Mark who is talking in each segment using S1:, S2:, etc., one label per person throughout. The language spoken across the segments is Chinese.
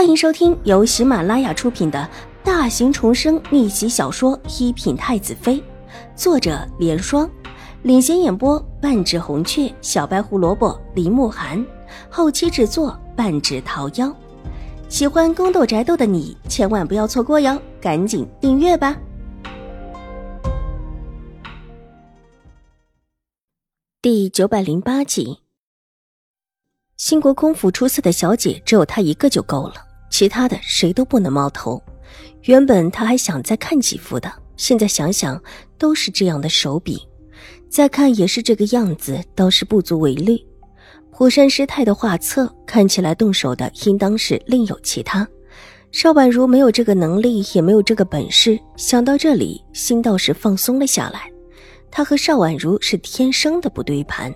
S1: 欢迎收听由喜马拉雅出品的大型重生逆袭小说《一品太子妃》，作者：莲霜，领衔演播：半指红雀、小白胡萝卜、林慕寒，后期制作：半指桃夭。喜欢宫斗宅斗的你千万不要错过哟，赶紧订阅吧！第九百零八集。兴国公府出色的小姐只有她一个就够了，其他的谁都不能冒头。原本他还想再看几幅的，现在想想都是这样的手笔，再看也是这个样子，倒是不足为虑。虎山师太的画册看起来动手的应当是另有其他，邵婉如没有这个能力，也没有这个本事。想到这里，心倒是放松了下来。他和邵婉如是天生的不对盘。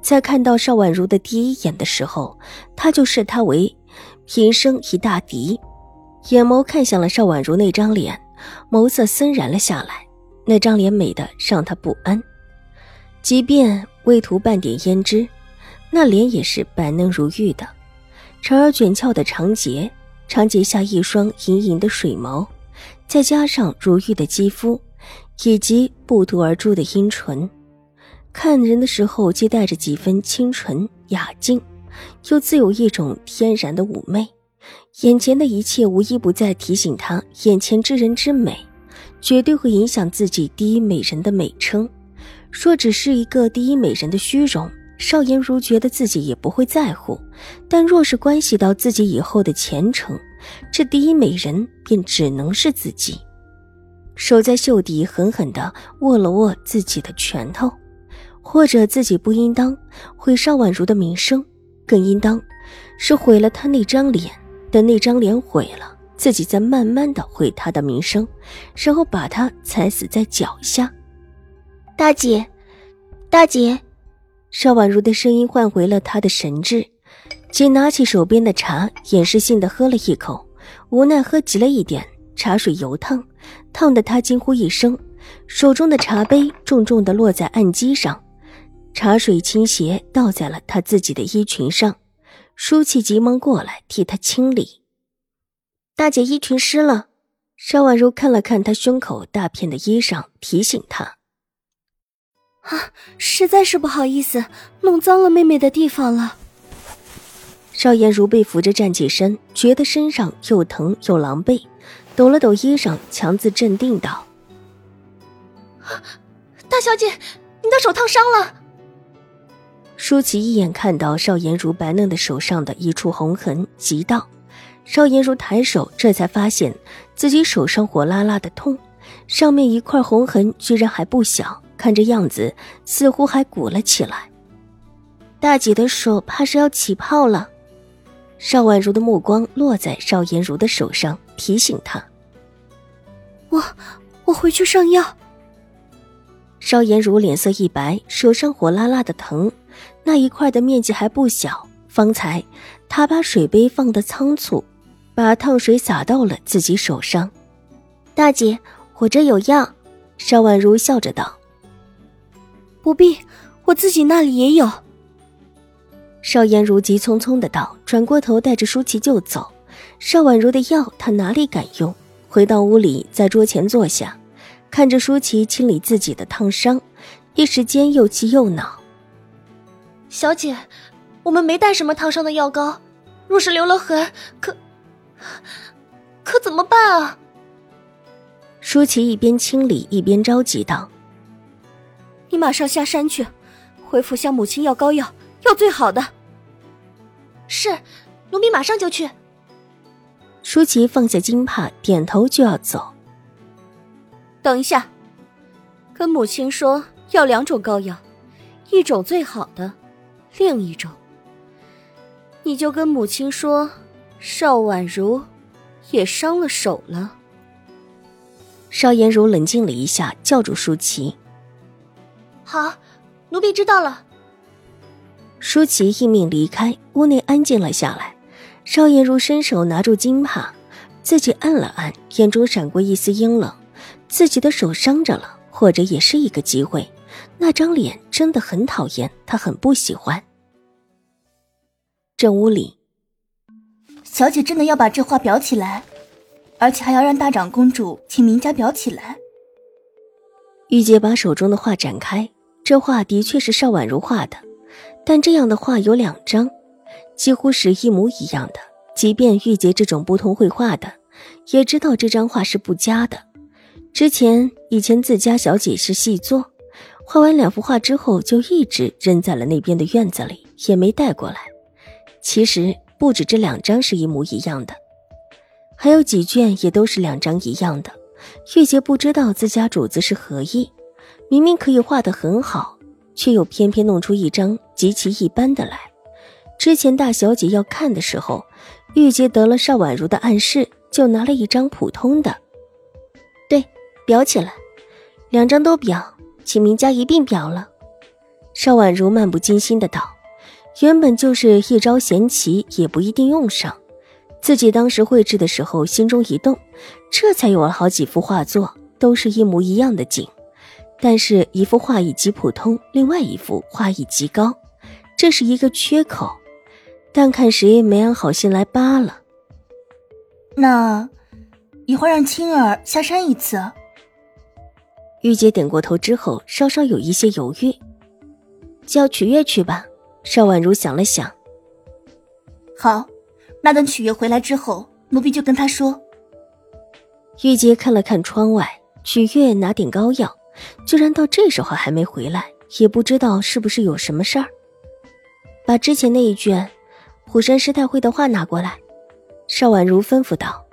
S1: 在看到邵婉如的第一眼的时候，他就视她为平生一大敌，眼眸看向了邵婉如那张脸，眸色森然了下来。那张脸美得让他不安，即便未涂半点胭脂，那脸也是白嫩如玉的，长而卷翘的长睫，长睫下一双盈盈的水眸，再加上如玉的肌肤，以及不涂而出的阴唇。看人的时候，既带着几分清纯雅静，又自有一种天然的妩媚。眼前的一切，无一不在提醒他，眼前之人之美，绝对会影响自己第一美人的美称。若只是一个第一美人的虚荣，邵颜如觉得自己也不会在乎；但若是关系到自己以后的前程，这第一美人便只能是自己。手在袖底狠狠地握了握自己的拳头。或者自己不应当毁邵婉如的名声，更应当是毁了他那张脸。等那张脸毁了，自己再慢慢的毁他的名声，然后把他踩死在脚下。
S2: 大姐，大姐，
S1: 邵婉如的声音唤回了他的神智，仅拿起手边的茶，掩饰性的喝了一口，无奈喝急了一点，茶水油烫，烫得他惊呼一声，手中的茶杯重重的落在案几上。茶水倾斜，倒在了他自己的衣裙上。舒淇急忙过来替他清理。
S2: 大姐衣裙湿了。
S1: 邵婉如看了看她胸口大片的衣裳，提醒她：“
S2: 啊，实在是不好意思，弄脏了妹妹的地方了。”
S1: 邵颜如被扶着站起身，觉得身上又疼又狼狈，抖了抖衣裳，强自镇定道：“
S2: 大小姐，你的手烫伤了。”
S1: 舒淇一眼看到邵颜如白嫩的手上的一处红痕，急道：“邵颜如抬手，这才发现自己手上火辣辣的痛，上面一块红痕居然还不小，看这样子似乎还鼓了起来。
S2: 大姐的手怕是要起泡了。”
S1: 邵婉如的目光落在邵颜如的手上，提醒她：“
S2: 我我回去上药。”
S1: 邵颜如脸色一白，手上火辣辣的疼。那一块的面积还不小，方才他把水杯放得仓促，把烫水洒到了自己手上。
S2: 大姐，我这有药。
S1: 邵婉如笑着道：“
S2: 不必，我自己那里也有。”
S1: 邵颜如急匆匆的道，转过头带着舒淇就走。邵婉如的药他哪里敢用？回到屋里，在桌前坐下，看着舒淇清理自己的烫伤，一时间又气又恼。
S2: 小姐，我们没带什么烫伤的药膏，若是留了痕，可可怎么办啊？
S1: 舒淇一边清理一边着急道：“
S2: 你马上下山去，回府向母亲要膏药，要最好的。”是，奴婢马上就去。
S1: 舒淇放下金帕，点头就要走。
S2: 等一下，跟母亲说要两种膏药，一种最好的。另一种，你就跟母亲说，邵婉如也伤了手了。
S1: 邵颜如冷静了一下，叫住舒淇：“
S2: 好，奴婢知道了。”
S1: 舒淇应命离开，屋内安静了下来。邵颜如伸手拿住金帕，自己按了按，眼中闪过一丝阴冷。自己的手伤着了，或者也是一个机会。那张脸真的很讨厌，他很不喜欢。正屋里，
S3: 小姐真的要把这画裱起来，而且还要让大长公主请名家裱起来。
S1: 玉洁把手中的画展开，这画的确是邵婉如画的，但这样的画有两张，几乎是一模一样的。即便玉洁这种不通绘画的，也知道这张画是不佳的。之前以前自家小姐是细作，画完两幅画之后就一直扔在了那边的院子里，也没带过来。其实。不止这两张是一模一样的，还有几卷也都是两张一样的。玉洁不知道自家主子是何意，明明可以画得很好，却又偏偏弄出一张极其一般的来。之前大小姐要看的时候，玉洁得了邵婉如的暗示，就拿了一张普通的。裱起来，两张都裱，请名家一并裱了。邵婉如漫不经心的道。原本就是一招闲棋，也不一定用上。自己当时绘制的时候，心中一动，这才有了好几幅画作，都是一模一样的景。但是，一幅画意极普通，另外一幅画意极高，这是一个缺口。但看谁没安好心来扒了。
S3: 那一会儿让青儿下山一次。
S1: 玉洁点过头之后，稍稍有一些犹豫，叫曲月去吧。邵婉如想了想，
S3: 好，那等曲月回来之后，奴婢就跟他说。
S1: 玉洁看了看窗外，曲月拿点膏药，居然到这时候还没回来，也不知道是不是有什么事儿。把之前那一卷虎山师太会的话拿过来，邵婉如吩咐道：“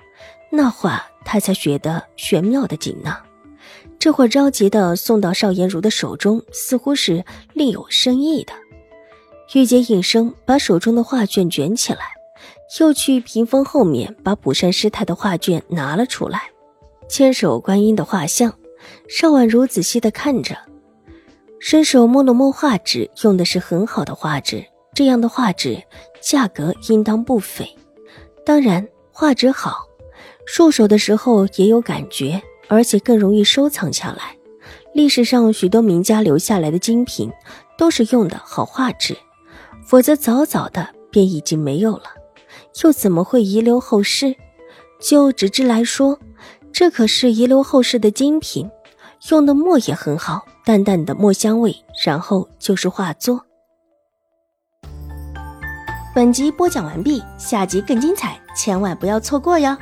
S1: 那话他才觉得玄妙的紧呢。”这会着急的送到邵颜如的手中，似乎是另有深意的。玉洁应声把手中的画卷卷起来，又去屏风后面把卜山师太的画卷拿了出来。千手观音的画像，邵婉如仔细的看着，伸手摸了摸画纸，用的是很好的画纸，这样的画纸价格应当不菲。当然，画纸好，入手的时候也有感觉，而且更容易收藏下来。历史上许多名家留下来的精品，都是用的好画质。否则早早的便已经没有了，又怎么会遗留后世？就纸质来说，这可是遗留后世的精品，用的墨也很好，淡淡的墨香味。然后就是画作。
S4: 本集播讲完毕，下集更精彩，千万不要错过哟。